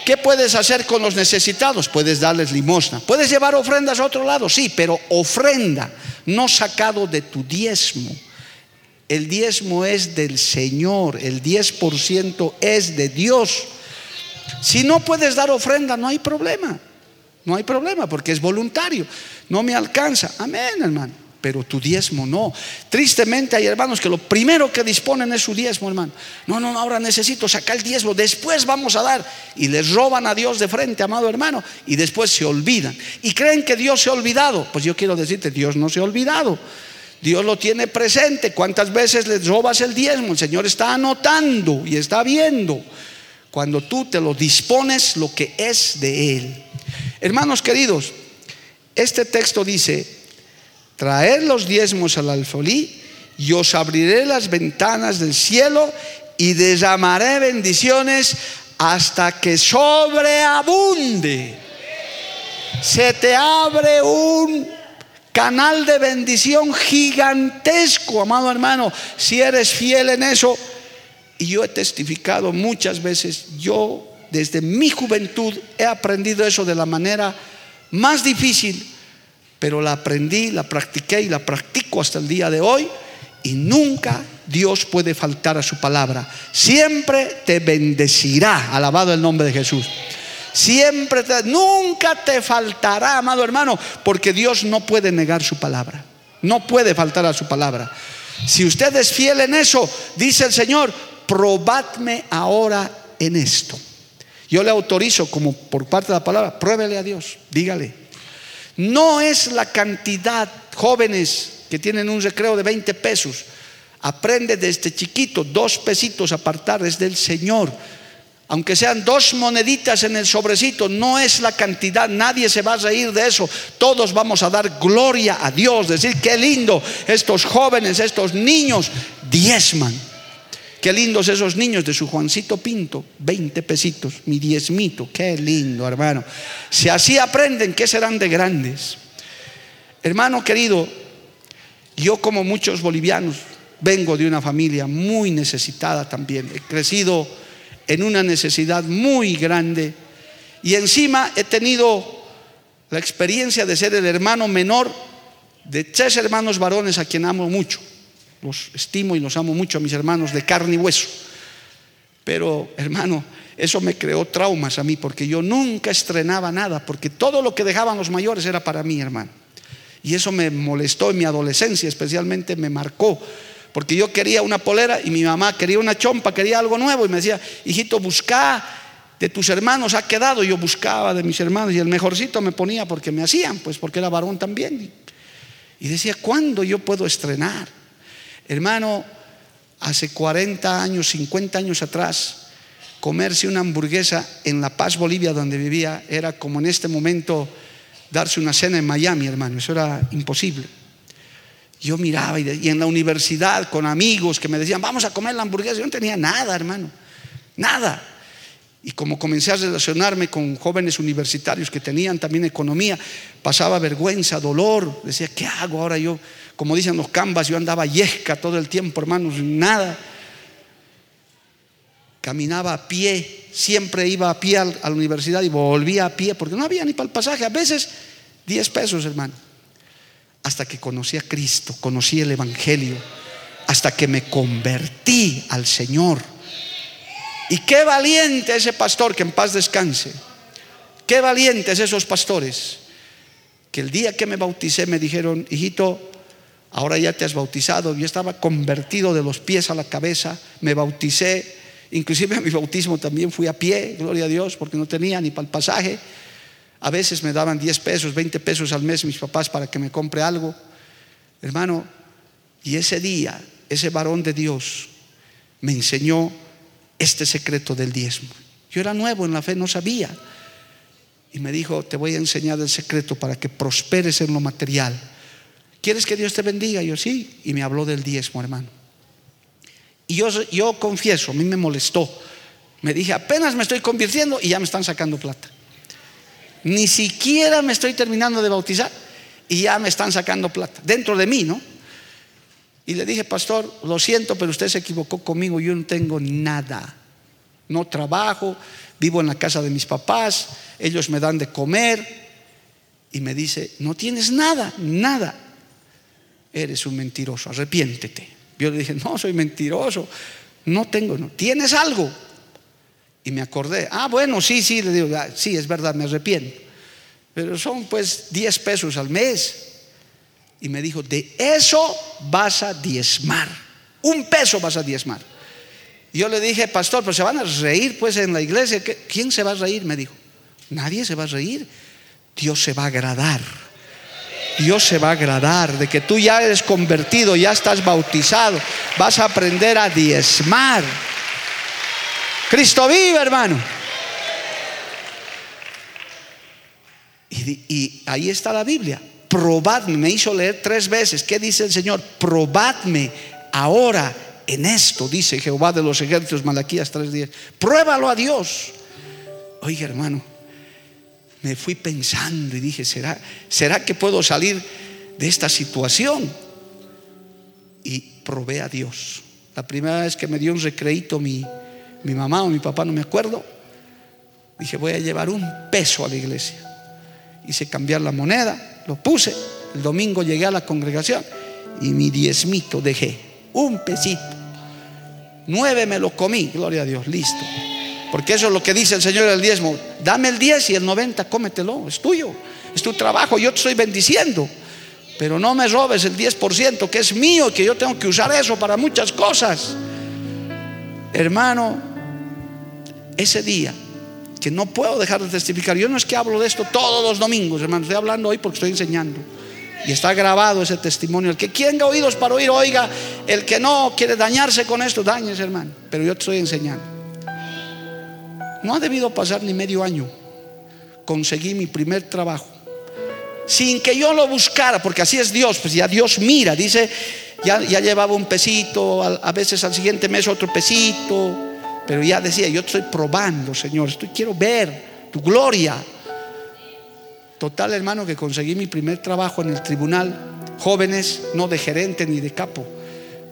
¿Qué puedes hacer con los necesitados? Puedes darles limosna. ¿Puedes llevar ofrendas a otro lado? Sí, pero ofrenda, no sacado de tu diezmo. El diezmo es del Señor, el 10% es de Dios. Si no puedes dar ofrenda, no hay problema. No hay problema porque es voluntario. No me alcanza. Amén, hermano pero tu diezmo no. Tristemente hay hermanos que lo primero que disponen es su diezmo, hermano. No, no, ahora necesito sacar el diezmo, después vamos a dar. Y les roban a Dios de frente, amado hermano, y después se olvidan. Y creen que Dios se ha olvidado. Pues yo quiero decirte, Dios no se ha olvidado. Dios lo tiene presente. ¿Cuántas veces les robas el diezmo? El Señor está anotando y está viendo. Cuando tú te lo dispones, lo que es de Él. Hermanos queridos, este texto dice, traer los diezmos al alfolí y os abriré las ventanas del cielo y derramaré bendiciones hasta que sobreabunde. Se te abre un canal de bendición gigantesco, amado hermano, si eres fiel en eso. Y yo he testificado muchas veces, yo desde mi juventud he aprendido eso de la manera más difícil pero la aprendí, la practiqué y la practico hasta el día de hoy y nunca Dios puede faltar a su palabra. Siempre te bendecirá, alabado el nombre de Jesús. Siempre te, nunca te faltará, amado hermano, porque Dios no puede negar su palabra. No puede faltar a su palabra. Si usted es fiel en eso, dice el Señor, probadme ahora en esto. Yo le autorizo como por parte de la palabra, pruébele a Dios, dígale, no es la cantidad, jóvenes que tienen un recreo de 20 pesos. Aprende desde chiquito, dos pesitos apartar es del Señor. Aunque sean dos moneditas en el sobrecito, no es la cantidad, nadie se va a reír de eso. Todos vamos a dar gloria a Dios, decir qué lindo estos jóvenes, estos niños diezman. Qué lindos esos niños de su Juancito Pinto, 20 pesitos, mi diezmito, qué lindo, hermano. Si así aprenden, ¿qué serán de grandes? Hermano querido, yo como muchos bolivianos vengo de una familia muy necesitada también. He crecido en una necesidad muy grande y encima he tenido la experiencia de ser el hermano menor de tres hermanos varones a quien amo mucho. Los estimo y los amo mucho a mis hermanos de carne y hueso. Pero, hermano, eso me creó traumas a mí porque yo nunca estrenaba nada, porque todo lo que dejaban los mayores era para mí, hermano. Y eso me molestó en mi adolescencia, especialmente me marcó, porque yo quería una polera y mi mamá quería una chompa, quería algo nuevo y me decía, hijito, busca de tus hermanos ha quedado. Yo buscaba de mis hermanos y el mejorcito me ponía porque me hacían, pues porque era varón también. Y decía, ¿cuándo yo puedo estrenar? Hermano, hace 40 años, 50 años atrás, comerse una hamburguesa en La Paz, Bolivia, donde vivía, era como en este momento darse una cena en Miami, hermano. Eso era imposible. Yo miraba y, en la universidad con amigos que me decían, vamos a comer la hamburguesa. Yo no tenía nada, hermano. Nada. Y como comencé a relacionarme con jóvenes universitarios que tenían también economía, pasaba vergüenza, dolor. Decía, ¿qué hago ahora yo? Como dicen los cambas, yo andaba yesca todo el tiempo, hermanos, nada. Caminaba a pie, siempre iba a pie a la universidad y volvía a pie, porque no había ni para el pasaje. A veces 10 pesos, hermano. Hasta que conocí a Cristo, conocí el Evangelio, hasta que me convertí al Señor y qué valiente ese pastor, que en paz descanse. Qué valientes esos pastores, que el día que me bauticé me dijeron, hijito, ahora ya te has bautizado. Yo estaba convertido de los pies a la cabeza, me bauticé. Inclusive a mi bautismo también fui a pie, gloria a Dios, porque no tenía ni para el pasaje. A veces me daban 10 pesos, 20 pesos al mes mis papás para que me compre algo. Hermano, y ese día, ese varón de Dios me enseñó este secreto del diezmo. Yo era nuevo en la fe, no sabía. Y me dijo, te voy a enseñar el secreto para que prosperes en lo material. ¿Quieres que Dios te bendiga? Yo sí. Y me habló del diezmo, hermano. Y yo, yo confieso, a mí me molestó. Me dije, apenas me estoy convirtiendo y ya me están sacando plata. Ni siquiera me estoy terminando de bautizar y ya me están sacando plata. Dentro de mí, ¿no? Y le dije, pastor, lo siento, pero usted se equivocó conmigo, yo no tengo nada. No trabajo, vivo en la casa de mis papás, ellos me dan de comer. Y me dice, no tienes nada, nada. Eres un mentiroso, arrepiéntete. Yo le dije, no, soy mentiroso, no tengo, no. ¿Tienes algo? Y me acordé, ah, bueno, sí, sí, le digo, ah, sí, es verdad, me arrepiento. Pero son pues 10 pesos al mes y me dijo, de eso vas a diezmar. Un peso vas a diezmar. Y yo le dije, pastor, pero se van a reír pues en la iglesia. ¿Quién se va a reír? Me dijo, nadie se va a reír. Dios se va a agradar. Dios se va a agradar de que tú ya eres convertido, ya estás bautizado, vas a aprender a diezmar. Cristo vive, hermano. Y ahí está la Biblia probadme, me hizo leer tres veces. ¿Qué dice el Señor? Probadme ahora en esto, dice Jehová de los ejércitos, Malaquías 3:10. Pruébalo a Dios. Oiga, hermano, me fui pensando y dije, ¿será, ¿será que puedo salir de esta situación? Y probé a Dios. La primera vez que me dio un recreito mi, mi mamá o mi papá, no me acuerdo, dije, voy a llevar un peso a la iglesia. Hice cambiar la moneda lo puse. El domingo llegué a la congregación y mi diezmito dejé, un pesito. Nueve me lo comí, gloria a Dios, listo. Porque eso es lo que dice el Señor el diezmo. Dame el diez y el noventa cómetelo, es tuyo, es tu trabajo, yo te estoy bendiciendo. Pero no me robes el diez por ciento que es mío, que yo tengo que usar eso para muchas cosas. Hermano, ese día que no puedo dejar de testificar. Yo no es que hablo de esto todos los domingos, hermano, estoy hablando hoy porque estoy enseñando. Y está grabado ese testimonio. El que tenga oídos para oír, oiga. El que no quiere dañarse con esto, dañese, hermano. Pero yo te estoy enseñando. No ha debido pasar ni medio año. Conseguí mi primer trabajo. Sin que yo lo buscara, porque así es Dios. Pues ya Dios mira, dice Ya, ya llevaba un pesito, a veces al siguiente mes otro pesito, pero ya decía, yo estoy probando, Señor, quiero ver tu gloria. Total, hermano, que conseguí mi primer trabajo en el tribunal, jóvenes, no de gerente ni de capo,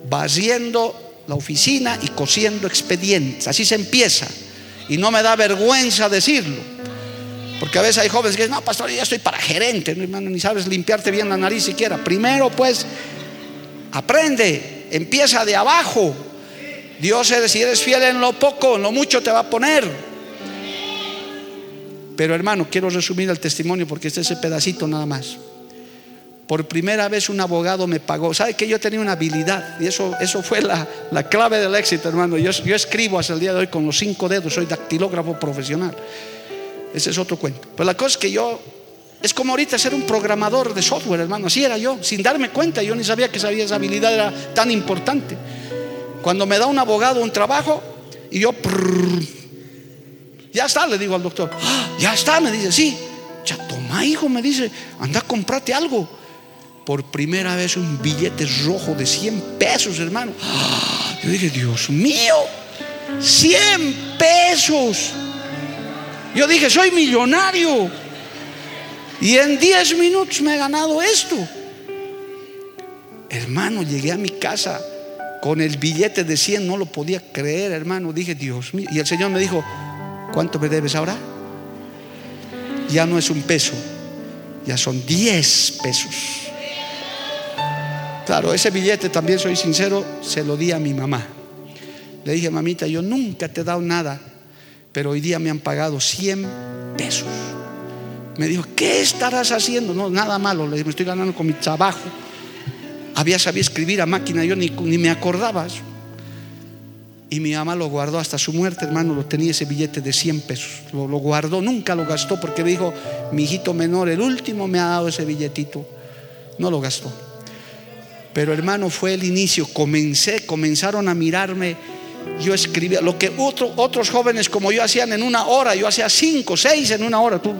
barriendo la oficina y cosiendo expedientes. Así se empieza. Y no me da vergüenza decirlo. Porque a veces hay jóvenes que dicen, no, pastor, ya estoy para gerente, no, hermano, ni sabes limpiarte bien la nariz siquiera. Primero, pues, aprende, empieza de abajo. Dios, si eres fiel en lo poco, en lo mucho te va a poner. Pero hermano, quiero resumir el testimonio porque este es ese pedacito nada más. Por primera vez un abogado me pagó. ¿Sabe que yo tenía una habilidad? Y eso, eso fue la, la clave del éxito, hermano. Yo, yo escribo hasta el día de hoy con los cinco dedos, soy dactilógrafo profesional. Ese es otro cuento. Pues la cosa es que yo, es como ahorita ser un programador de software, hermano. Así era yo, sin darme cuenta. Yo ni sabía que sabía esa habilidad era tan importante. Cuando me da un abogado un trabajo y yo... ya está, le digo al doctor. "Ah, ya está, me dice, sí. Ya toma, hijo, me dice, anda, comprate algo. Por primera vez un billete rojo de 100 pesos, hermano. Ah, Yo dije, Dios mío, 100 pesos. Yo dije, soy millonario. Y en 10 minutos me he ganado esto. Hermano, llegué a mi casa con el billete de 100, no lo podía creer, hermano. Dije, Dios mío. Y el Señor me dijo, ¿cuánto me debes ahora? Ya no es un peso, ya son 10 pesos. Claro, ese billete también soy sincero, se lo di a mi mamá. Le dije, mamita, yo nunca te he dado nada, pero hoy día me han pagado 100 pesos. Me dijo, ¿qué estarás haciendo? No, nada malo, le dije, me estoy ganando con mi trabajo. Había sabido escribir a máquina, yo ni, ni me acordaba. Y mi mamá lo guardó hasta su muerte, hermano, lo tenía ese billete de 100 pesos. Lo, guardó, nunca lo gastó porque me dijo, mi hijito menor, el último me ha dado ese billetito. No lo gastó. Pero hermano, fue el inicio. Comencé, comenzaron a mirarme. Yo escribía lo que otro- otros jóvenes como yo hacían en una hora. Yo hacía cinco, seis en una hora. Tú,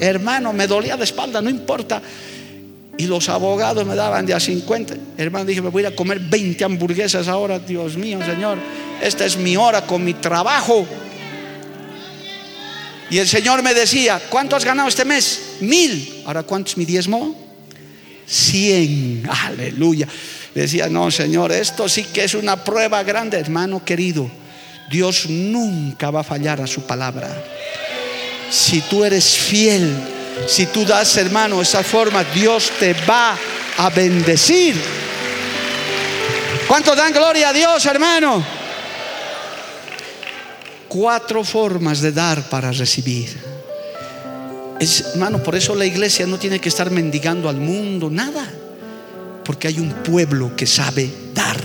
hermano, me dolía de espalda, no importa. Y los abogados me daban de a 50. Hermano, dije, me voy a comer 20 hamburguesas ahora. Dios mío, Señor, esta es mi hora con mi trabajo. Y el Señor me decía, ¿cuánto has ganado este mes? Mil. Ahora, ¿cuánto es mi diezmo? Cien. [LAUGHS] Aleluya. Decía, no, Señor, esto sí que es una prueba grande, hermano querido. Dios nunca va a fallar a su palabra. Si tú eres fiel, si tú das, hermano, esa forma, Dios te va a bendecir. ¿Cuántos dan gloria a Dios, hermano? Cuatro formas de dar para recibir. Es, hermano, por eso la iglesia no tiene que estar mendigando al mundo, nada. Porque hay un pueblo que sabe dar.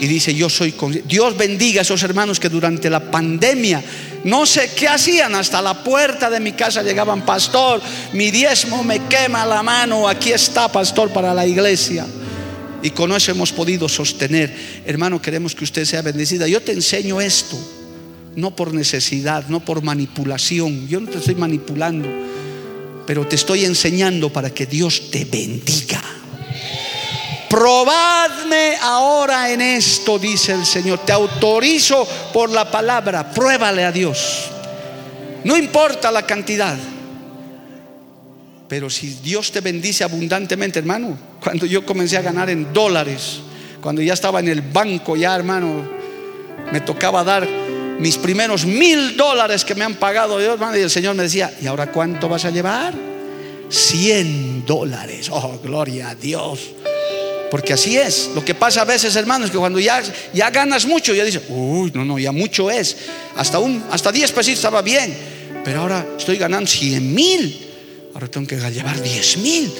Y dice, yo soy con... Dios bendiga a esos hermanos que durante la pandemia, no sé qué hacían, hasta la puerta de mi casa llegaban, pastor, mi diezmo me quema la mano, aquí está, pastor, para la iglesia. Y con eso hemos podido sostener. Hermano, queremos que usted sea bendecida. Yo te enseño esto, no por necesidad, no por manipulación. Yo no te estoy manipulando, pero te estoy enseñando para que Dios te bendiga. Probadme ahora en esto, dice el Señor. Te autorizo por la palabra. Pruébale a Dios. No importa la cantidad. Pero si Dios te bendice abundantemente, hermano, cuando yo comencé a ganar en dólares, cuando ya estaba en el banco, ya hermano, me tocaba dar mis primeros mil dólares que me han pagado Dios, y el Señor me decía, ¿y ahora cuánto vas a llevar? 100 dólares. Oh, gloria a Dios. Porque así es. Lo que pasa a veces, hermanos, que cuando ya, ya ganas mucho, ya dices, uy, no, no, ya mucho es. Hasta, un, hasta 10 pesitos estaba bien. Pero ahora estoy ganando 100 mil. Ahora tengo que llevar 10 mil.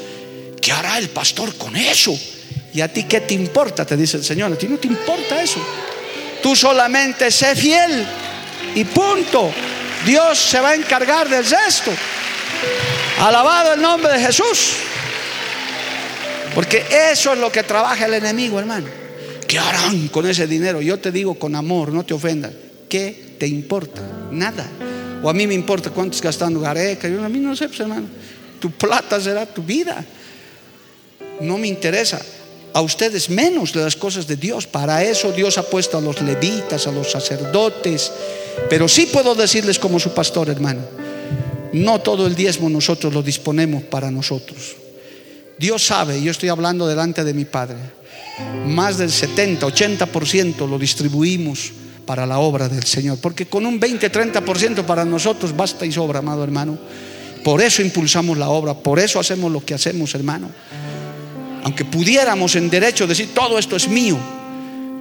¿Qué hará el pastor con eso? ¿Y a ti qué te importa? Te dice el Señor. A ti no te importa eso. Tú solamente sé fiel. Y punto. Dios se va a encargar del resto. Alabado el nombre de Jesús. Porque eso es lo que trabaja el enemigo, hermano. ¿Qué harán con ese dinero? Yo te digo con amor, no te ofendas. ¿Qué te importa? Nada. O a mí me importa cuánto estás gastando gareca. Yo a mí no sé, pues, hermano. Tu plata será tu vida. No me interesa. a ustedes menos de las cosas de Dios. Para eso Dios ha puesto a los levitas, a los sacerdotes. Pero sí puedo decirles como su pastor, hermano, no todo el diezmo nosotros lo disponemos para nosotros. Dios sabe, yo estoy hablando delante de mi Padre, más del 70, 80% lo distribuimos para la obra del Señor. Porque con un 20, 30% para nosotros basta y sobra, amado hermano. Por eso impulsamos la obra, por eso hacemos lo que hacemos, hermano. Aunque pudiéramos en derecho decir, todo esto es mío,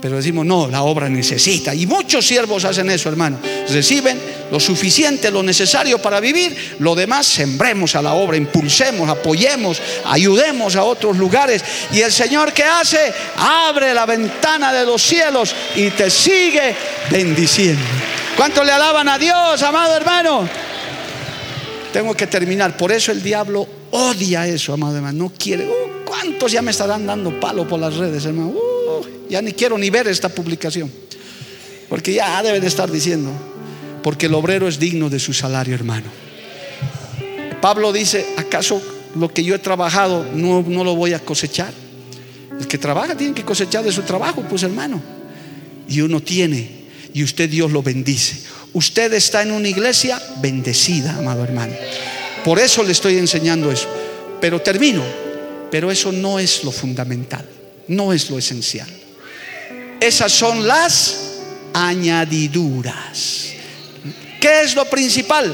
pero decimos, no, la obra necesita. Y muchos siervos hacen eso, hermano. Reciben lo suficiente, lo necesario para vivir. Lo demás, sembremos a la obra, impulsemos, apoyemos, ayudemos a otros lugares. Y el Señor que hace, abre la ventana de los cielos y te sigue bendiciendo. ¿Cuánto le alaban a Dios, amado hermano? Tengo que terminar. Por eso el diablo odia eso, amado hermano. No quiere. Uh, ¿Cuántos ya me estarán dando palo por las redes, hermano? Uh, ya ni quiero ni ver esta publicación. Porque ya deben estar diciendo. Porque el obrero es digno de su salario, hermano. Pablo dice, ¿acaso lo que yo he trabajado no, no lo voy a cosechar? El que trabaja tiene que cosechar de su trabajo, pues hermano. Y uno tiene, y usted Dios lo bendice. Usted está en una iglesia bendecida, amado hermano. Por eso le estoy enseñando eso. Pero termino. Pero eso no es lo fundamental, no es lo esencial. Esas son las añadiduras. ¿Qué es lo principal?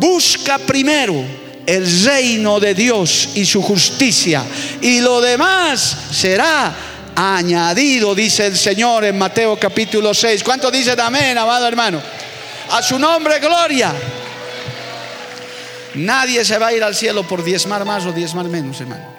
Busca primero el reino de Dios y su justicia. Y lo demás será añadido, dice el Señor en Mateo capítulo 6. ¿Cuánto dicen amén, amado hermano? A su nombre, gloria. Nadie se va a ir al cielo por diezmar más o diezmar menos, hermano.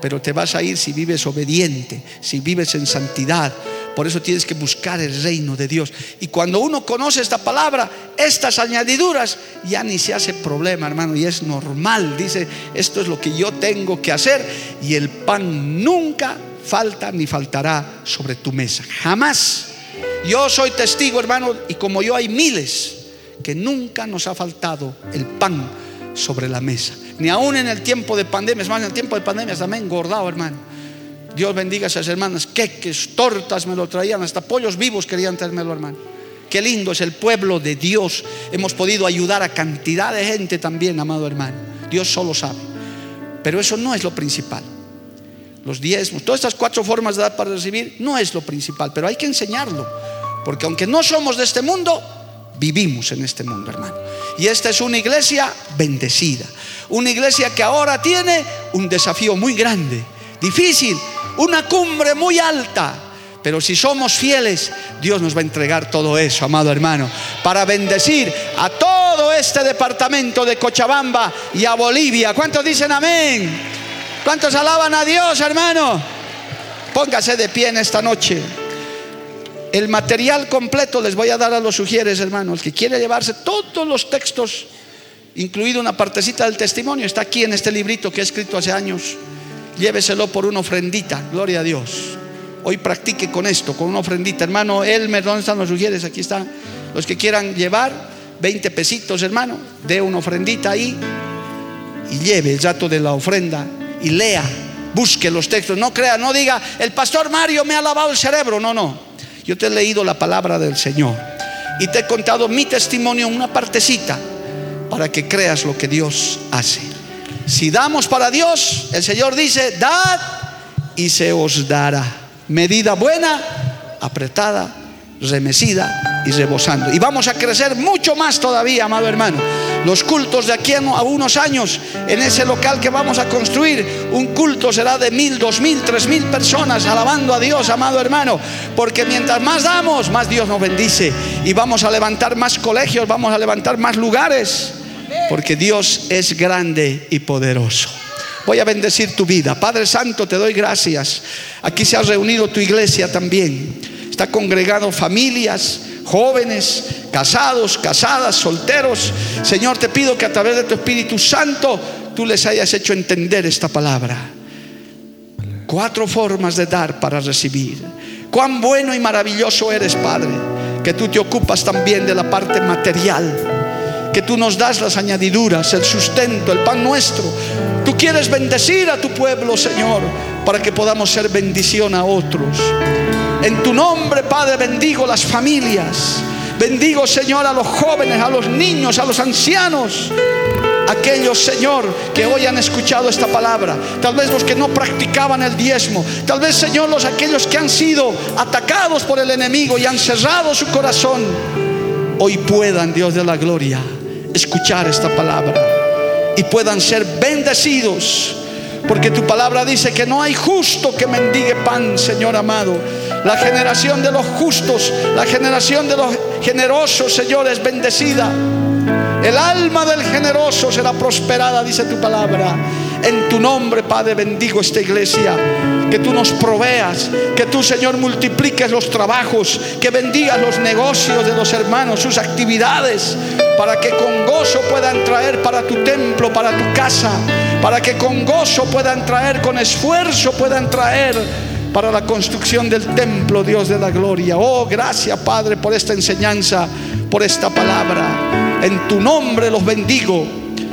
Pero te vas a ir si vives obediente, si vives en santidad. Por eso tienes que buscar el reino de Dios. Y cuando uno conoce esta palabra, estas añadiduras, ya ni se hace problema, hermano. Y es normal. Dice, esto es lo que yo tengo que hacer. Y el pan nunca falta ni faltará sobre tu mesa. Jamás. Yo soy testigo, hermano, y como yo hay miles que nunca nos ha faltado el pan sobre la mesa. Ni aún en el tiempo de pandemia, es más, en el tiempo de pandemia también engordado, hermano. Dios bendiga a esas hermanas, queques, tortas me lo traían, hasta pollos vivos querían traérmelo, hermano. Qué lindo es el pueblo de Dios. Hemos podido ayudar a cantidad de gente también, amado hermano. Dios solo sabe. Pero eso no es lo principal. Los diezmos, todas estas cuatro formas de dar para recibir, no es lo principal, pero hay que enseñarlo. Porque aunque no somos de este mundo, vivimos en este mundo, hermano. Y esta es una iglesia bendecida. Una iglesia que ahora tiene un desafío muy grande, difícil, una cumbre muy alta. Pero si somos fieles, Dios nos va a entregar todo eso, amado hermano, para bendecir a todo este departamento de Cochabamba y a Bolivia. ¿Cuántos dicen amén? ¿Cuántos alaban a Dios, hermano? Póngase de pie en esta noche. El material completo les voy a dar a los sugieres, hermanos. El que quiere llevarse todos los textos, incluido una partecita del testimonio, está aquí en este librito que he escrito hace años. Lléveselo por una ofrendita, gloria a Dios. Hoy practique con esto, con una ofrendita. Hermano Elmer, ¿dónde están los sugieres? Aquí están. Los que quieran llevar 20 pesitos, hermano, dé una ofrendita ahí y lleve el rato de la ofrenda y lea, busque los textos. No crea, no diga, el pastor Mario me ha lavado el cerebro. No, no. Yo te he leído la palabra del Señor y te he contado mi testimonio una partecita para que creas lo que Dios hace. Si damos para Dios, el Señor dice, dad y se os dará. Medida buena, apretada, remecida y rebosando. Y vamos a crecer mucho más todavía, amado hermano. Los cultos de aquí a unos años, en ese local que vamos a construir, un culto será de mil, dos mil, tres mil personas alabando a Dios, amado hermano. Porque mientras más damos, más Dios nos bendice. Y vamos a levantar más colegios, vamos a levantar más lugares. Porque Dios es grande y poderoso. Voy a bendecir tu vida. Padre Santo, te doy gracias. Aquí se ha reunido tu iglesia también. Está congregado familias, jóvenes, casados, casadas, solteros. Señor, te pido que a través de tu Espíritu Santo tú les hayas hecho entender esta palabra. Cuatro formas de dar para recibir. Cuán bueno y maravilloso eres, Padre, que tú te ocupas también de la parte material que tú nos das las añadiduras, el sustento, el pan nuestro. Tú quieres bendecir a tu pueblo, Señor, para que podamos ser bendición a otros. En tu nombre, Padre, bendigo las familias. Bendigo, Señor, a los jóvenes, a los niños, a los ancianos. Aquellos, Señor, que hoy han escuchado esta palabra. Tal vez los que no practicaban el diezmo. Tal vez, Señor, los aquellos que han sido atacados por el enemigo y han cerrado su corazón. Hoy puedan, Dios de la gloria, escuchar esta palabra y puedan ser bendecidos. Porque tu palabra dice que no hay justo que mendigue pan, Señor amado. La generación de los justos, la generación de los generosos, Señor, es bendecida. El alma del generoso será prosperada, dice tu palabra. En tu nombre, Padre, bendigo esta iglesia. Que tú nos proveas, que tú, Señor, multipliques los trabajos, que bendigas los negocios de los hermanos, sus actividades, para que con gozo puedan traer para tu templo, para tu casa, para que con gozo puedan traer, con esfuerzo puedan traer para la construcción del templo, Dios de la gloria. Oh, gracias, Padre, por esta enseñanza, por esta palabra. En tu nombre los bendigo.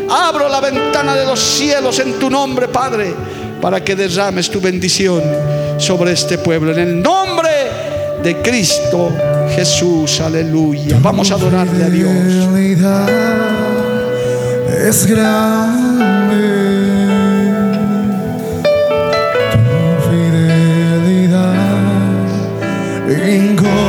Abro la ventana de los cielos en tu nombre, Padre, para que derrames tu bendición sobre este pueblo. En el nombre de Cristo Jesús, aleluya. Vamos a adorarle a Dios. Es grande. a mis